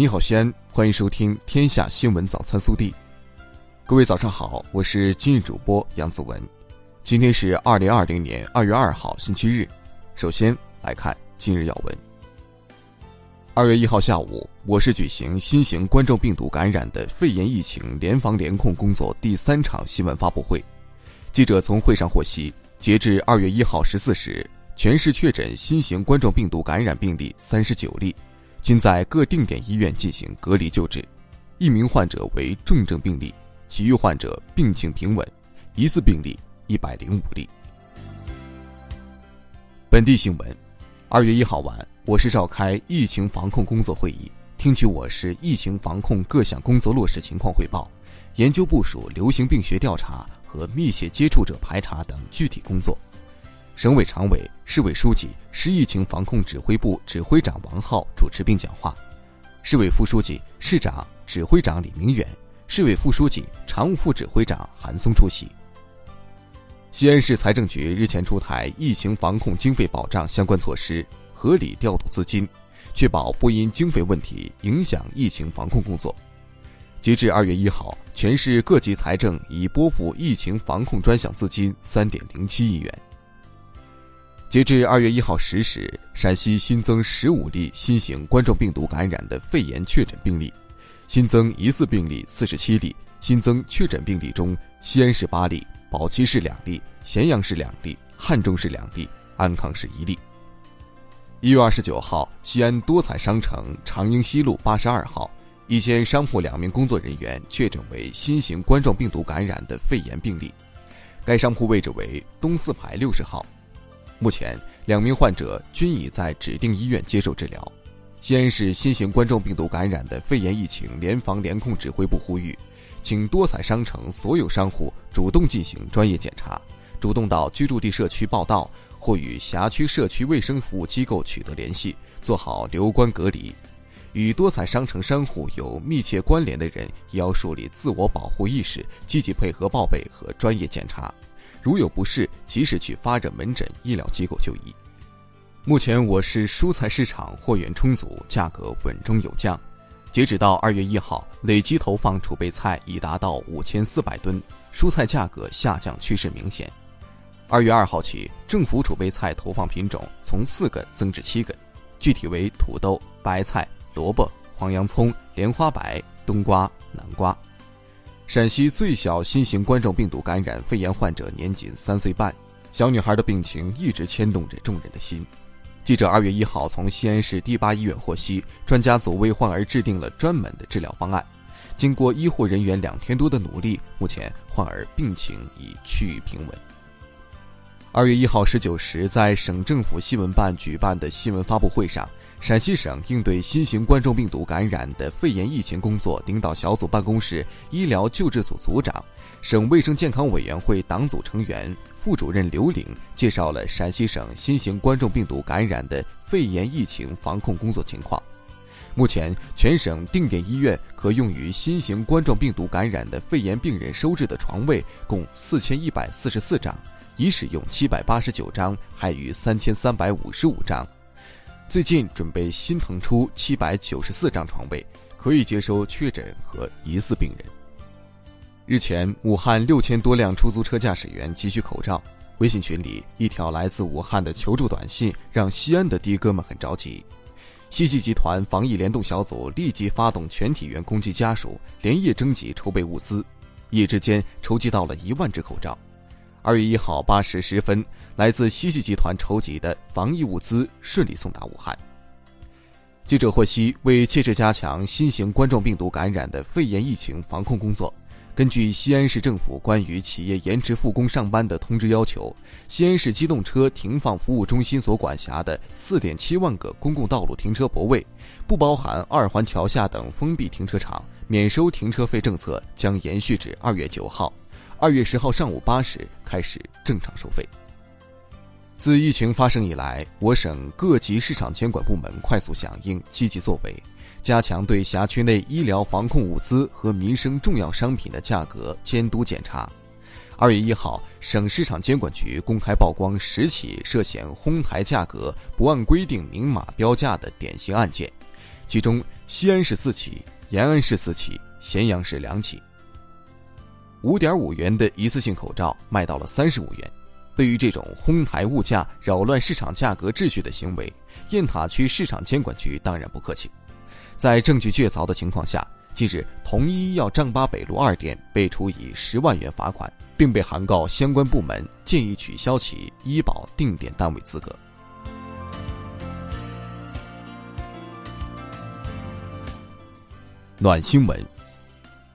你好，西安，欢迎收听《天下新闻早餐速递》。各位早上好，我是今日主播杨子文。今天是二零二零年二月二号，星期日。首先来看今日要闻。二月一号下午，我市举行新型冠状病毒感染的肺炎疫情联防联控工作第三场新闻发布会。记者从会上获悉，截至二月一号十四时，全市确诊新型冠状病毒感染病例三十九例。均在各定点医院进行隔离救治，一名患者为重症病例，其余患者病情平稳，疑似病例一百零五例。本地新闻：二月一号晚，我市召开疫情防控工作会议，听取我市疫情防控各项工作落实情况汇报，研究部署流行病学调查和密切接触者排查等具体工作。省委常委、市委书记、市疫情防控指挥部指挥长王浩主持并讲话，市委副书记、市长、指挥长李明远，市委副书记、常务副指挥长韩松出席。西安市财政局日前出台疫情防控经费保障相关措施，合理调度资金，确保不因经费问题影响疫情防控工作。截至二月一号，全市各级财政已拨付疫情防控专项资金三点零七亿元。截至二月一号十时，陕西新增十五例新型冠状病毒感染的肺炎确诊病例，新增疑似病例四十七例。新增确诊病例中，西安市八例，宝鸡市两例，咸阳市两例，汉中市两例，安康市一例。一月二十九号，西安多彩商城长英西路八十二号一间商铺两名工作人员确诊为新型冠状病毒感染的肺炎病例，该商铺位置为东四排六十号。目前，两名患者均已在指定医院接受治疗。西安市新型冠状病毒感染的肺炎疫情联防联控指挥部呼吁，请多彩商城所有商户主动进行专业检查，主动到居住地社区报到或与辖区社区卫生服务机构取得联系，做好留观隔离。与多彩商城商户有密切关联的人，也要树立自我保护意识，积极配合报备和专业检查。如有不适，及时去发热门诊、医疗机构就医。目前，我市蔬菜市场货源充足，价格稳中有降。截止到二月一号，累计投放储备菜已达到五千四百吨，蔬菜价格下降趋势明显。二月二号起，政府储备菜投放品种从四个增至七个，具体为土豆、白菜、萝卜、黄洋葱、莲花白、冬瓜、南瓜。陕西最小新型冠状病毒感染肺炎患者年仅三岁半，小女孩的病情一直牵动着众人的心。记者二月一号从西安市第八医院获悉，专家组为患儿制定了专门的治疗方案。经过医护人员两天多的努力，目前患儿病情已趋于平稳。二月一号十九时，在省政府新闻办举办的新闻发布会上。陕西省应对新型冠状病毒感染的肺炎疫情工作领导小组办公室医疗救治组组长、省卫生健康委员会党组成员、副主任刘玲介绍了陕西省新型冠状病毒感染的肺炎疫情防控工作情况。目前，全省定点医院可用于新型冠状病毒感染的肺炎病人收治的床位共四千一百四十四张，已使用七百八十九张，还余三千三百五十五张。最近准备新腾出七百九十四张床位，可以接收确诊和疑似病人。日前，武汉六千多辆出租车驾驶员急需口罩。微信群里，一条来自武汉的求助短信让西安的的哥们很着急。西溪集团防疫联动小组立即发动全体员工及家属连夜征集筹备物资，一夜之间筹集到了一万只口罩。二月一号八时十分。来自西溪集团筹集的防疫物资顺利送达武汉。记者获悉，为切实加强新型冠状病毒感染的肺炎疫情防控工作，根据西安市政府关于企业延迟复工上班的通知要求，西安市机动车停放服务中心所管辖的四点七万个公共道路停车泊位，不包含二环桥下等封闭停车场，免收停车费政策将延续至二月九号。二月十号上午八时开始正常收费。自疫情发生以来，我省各级市场监管部门快速响应、积极作为，加强对辖区内医疗防控物资和民生重要商品的价格监督检查。二月一号，省市场监管局公开曝光十起涉嫌哄抬价格、不按规定明码标价的典型案件，其中西安市四起，延安市四起，咸阳市两起。五点五元的一次性口罩卖到了三十五元。对于这种哄抬物价、扰乱市场价格秩序的行为，雁塔区市场监管局当然不客气。在证据确凿的情况下，近日同一医药丈八北路二店被处以十万元罚款，并被函告相关部门，建议取消其医保定点单位资格。暖新闻：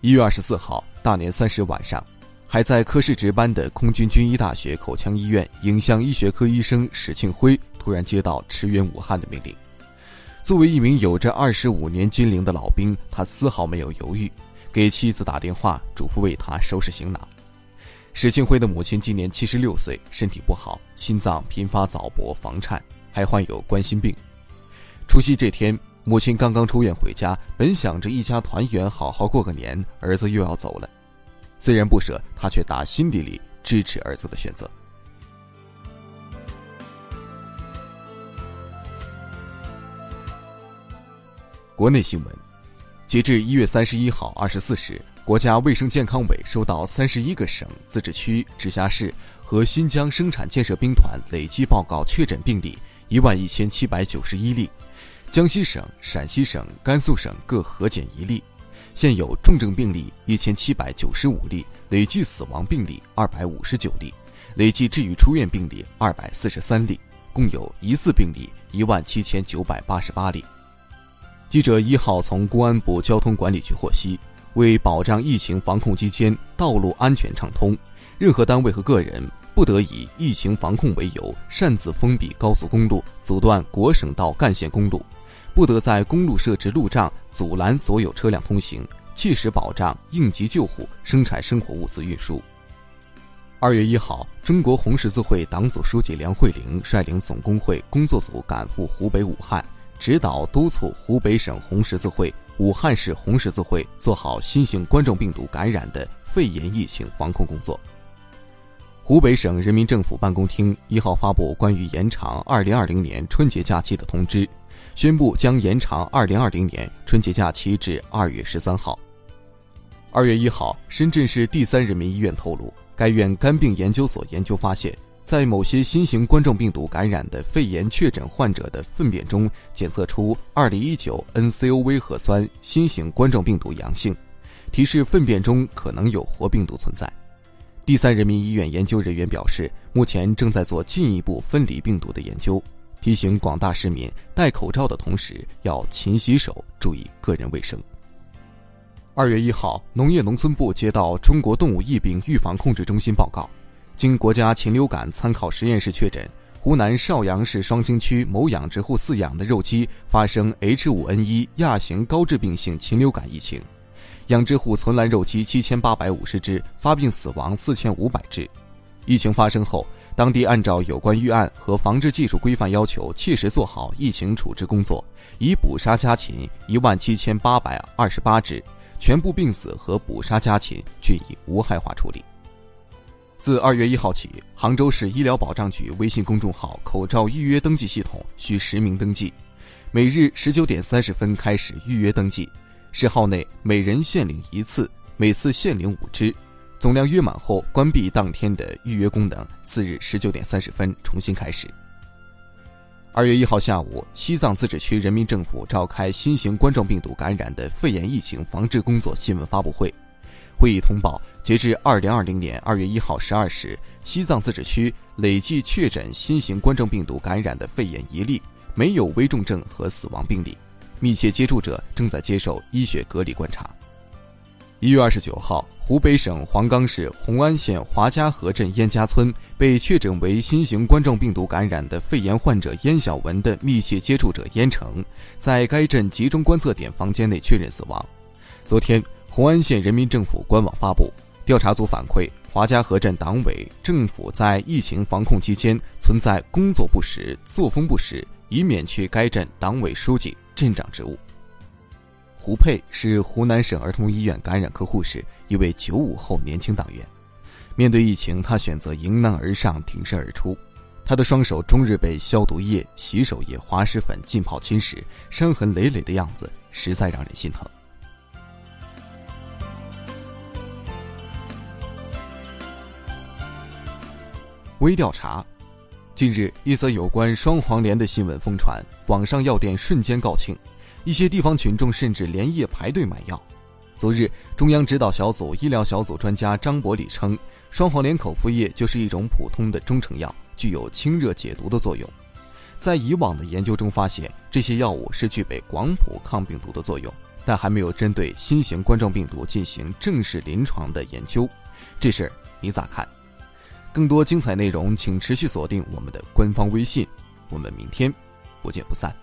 一月二十四号，大年三十晚上。还在科室值班的空军军医大学口腔医院影像医学科医生史庆辉突然接到驰援武汉的命令。作为一名有着二十五年军龄的老兵，他丝毫没有犹豫，给妻子打电话，嘱咐为他收拾行囊。史庆辉的母亲今年七十六岁，身体不好，心脏频发早搏、房颤，还患有冠心病。除夕这天，母亲刚刚出院回家，本想着一家团圆，好好过个年，儿子又要走了。虽然不舍，他却打心底里支持儿子的选择。国内新闻，截至一月三十一号二十四时，国家卫生健康委收到三十一个省、自治区、直辖市和新疆生产建设兵团累计报告确诊病例一万一千七百九十一例，江西省、陕西省、甘肃省各核检一例。现有重症病例一千七百九十五例，累计死亡病例二百五十九例，累计治愈出院病例二百四十三例，共有疑似病例一万七千九百八十八例。记者一号从公安部交通管理局获悉，为保障疫情防控期间道路安全畅通，任何单位和个人不得以疫情防控为由擅自封闭高速公路、阻断国省道干线公路。不得在公路设置路障，阻拦所有车辆通行，切实保障应急救护、生产生活物资运输。二月一号，中国红十字会党组书记梁慧玲率领总工会工作组赶赴湖北武汉，指导督促湖北省红十字会、武汉市红十字会做好新型冠状病毒感染的肺炎疫情防控工作。湖北省人民政府办公厅一号发布关于延长二零二零年春节假期的通知。宣布将延长2020年春节假期至2月13号。2月1号，深圳市第三人民医院透露，该院肝病研究所研究发现，在某些新型冠状病毒感染的肺炎确诊患者的粪便中检测出2019 nCoV 核酸新型冠状病毒阳性，提示粪便中可能有活病毒存在。第三人民医院研究人员表示，目前正在做进一步分离病毒的研究。提醒广大市民，戴口罩的同时要勤洗手，注意个人卫生。二月一号，农业农村部接到中国动物疫病预防控制中心报告，经国家禽流感参考实验室确诊，湖南邵阳市双清区某养殖户饲养的肉鸡发生 H5N1 亚型高致病性禽流感疫情，养殖户存栏肉鸡七千八百五十只，发病死亡四千五百只。疫情发生后。当地按照有关预案和防治技术规范要求，切实做好疫情处置工作，已捕杀家禽一万七千八百二十八只，全部病死和捕杀家禽均已无害化处理。自二月一号起，杭州市医疗保障局微信公众号口罩预约登记系统需实名登记，每日十九点三十分开始预约登记，十号内每人限领一次，每次限领五只。总量约满后，关闭当天的预约功能。次日十九点三十分重新开始。二月一号下午，西藏自治区人民政府召开新型冠状病毒感染的肺炎疫情防治工作新闻发布会。会议通报，截至二零二零年二月一号十二时，西藏自治区累计确诊新型冠状病毒感染的肺炎一例，没有危重症和死亡病例，密切接触者正在接受医学隔离观察。一月二十九号，湖北省黄冈市红安县华家河镇燕家村被确诊为新型冠状病毒感染的肺炎患者燕小文的密切接触者燕成，在该镇集中观测点房间内确认死亡。昨天，红安县人民政府官网发布，调查组反馈，华家河镇党委政府在疫情防控期间存在工作不实、作风不实，已免去该镇党委书记、镇长职务。胡佩是湖南省儿童医院感染科护士，一位九五后年轻党员。面对疫情，他选择迎难而上，挺身而出。他的双手终日被消毒液、洗手液、滑石粉浸泡侵蚀，伤痕累累的样子实在让人心疼。微调查，近日一则有关双黄连的新闻疯传，网上药店瞬间告罄，一些地方群众甚至连夜排队买药。昨日，中央指导小组医疗小组专家张伯礼称，双黄连口服液就是一种普通的中成药，具有清热解毒的作用。在以往的研究中发现，这些药物是具备广谱抗病毒的作用，但还没有针对新型冠状病毒进行正式临床的研究。这事儿你咋看？更多精彩内容，请持续锁定我们的官方微信。我们明天不见不散。